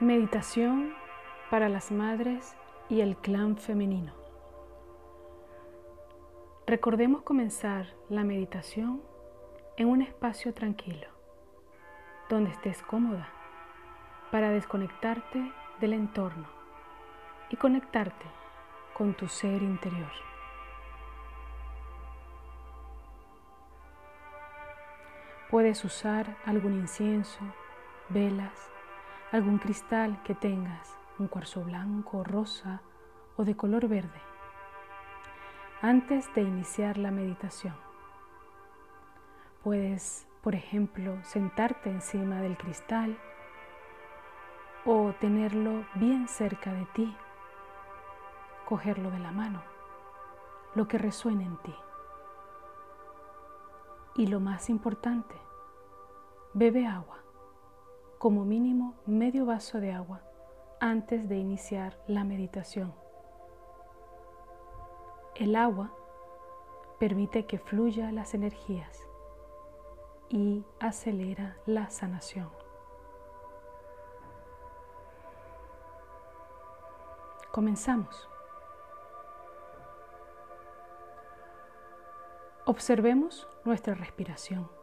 Meditación para las madres y el clan femenino. Recordemos comenzar la meditación en un espacio tranquilo, donde estés cómoda, para desconectarte del entorno y conectarte con tu ser interior. Puedes usar algún incienso, velas, algún cristal que tengas, un cuarzo blanco, rosa o de color verde, antes de iniciar la meditación. Puedes, por ejemplo, sentarte encima del cristal o tenerlo bien cerca de ti, cogerlo de la mano, lo que resuene en ti. Y lo más importante, bebe agua, como mínimo medio vaso de agua antes de iniciar la meditación. El agua permite que fluya las energías y acelera la sanación. Comenzamos. Observemos nuestra respiración.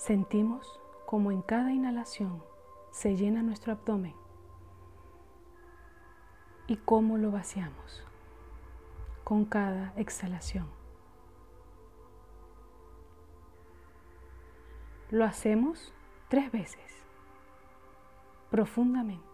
Sentimos como en cada inhalación se llena nuestro abdomen y cómo lo vaciamos con cada exhalación. Lo hacemos tres veces, profundamente.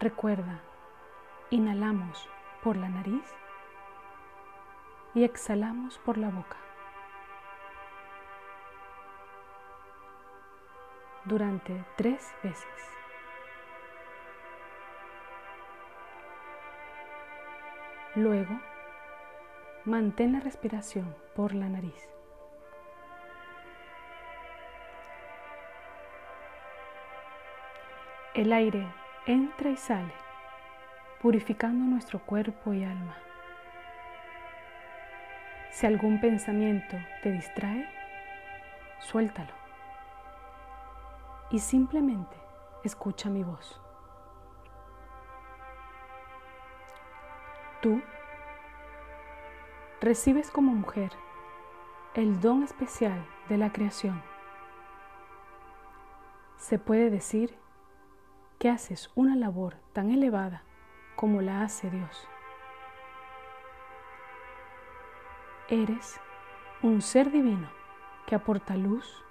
Recuerda, inhalamos por la nariz y exhalamos por la boca. Durante tres veces. Luego, mantén la respiración por la nariz. El aire entra y sale, purificando nuestro cuerpo y alma. Si algún pensamiento te distrae, suéltalo y simplemente escucha mi voz. Tú recibes como mujer el don especial de la creación. Se puede decir que haces una labor tan elevada como la hace Dios. Eres un ser divino que aporta luz,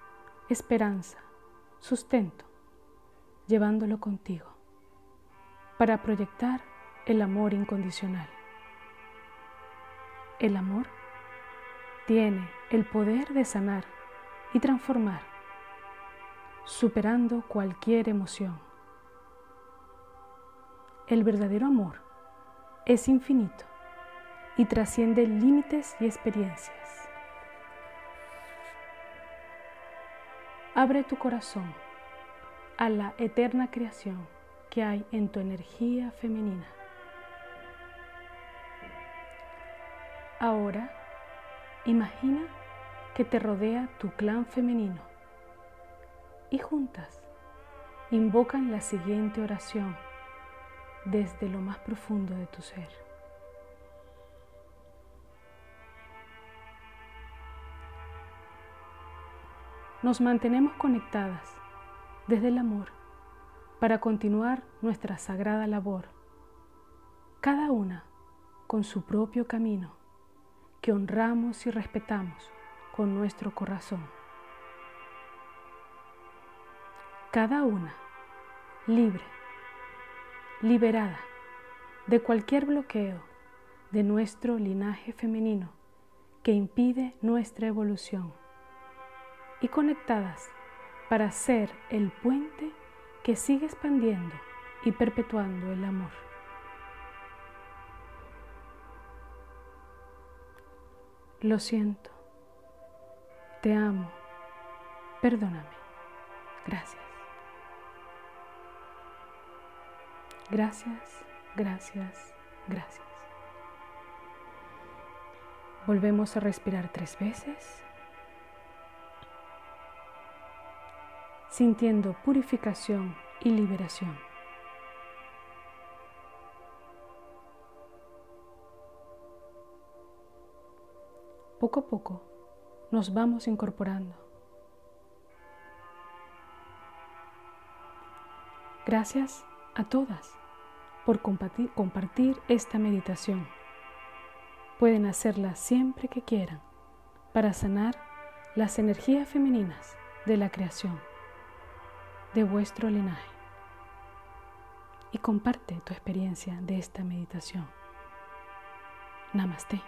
esperanza, sustento, llevándolo contigo, para proyectar el amor incondicional. El amor tiene el poder de sanar y transformar, superando cualquier emoción. El verdadero amor es infinito y trasciende límites y experiencias. Abre tu corazón a la eterna creación que hay en tu energía femenina. Ahora, imagina que te rodea tu clan femenino y juntas invocan la siguiente oración desde lo más profundo de tu ser. Nos mantenemos conectadas desde el amor para continuar nuestra sagrada labor, cada una con su propio camino que honramos y respetamos con nuestro corazón. Cada una libre liberada de cualquier bloqueo de nuestro linaje femenino que impide nuestra evolución y conectadas para ser el puente que sigue expandiendo y perpetuando el amor. Lo siento. Te amo. Perdóname. Gracias. Gracias, gracias, gracias. Volvemos a respirar tres veces, sintiendo purificación y liberación. Poco a poco nos vamos incorporando. Gracias a todas por compartir, esta meditación. Pueden hacerla siempre que quieran para sanar las energías femeninas de la creación de vuestro linaje. Y comparte tu experiencia de esta meditación. Namaste.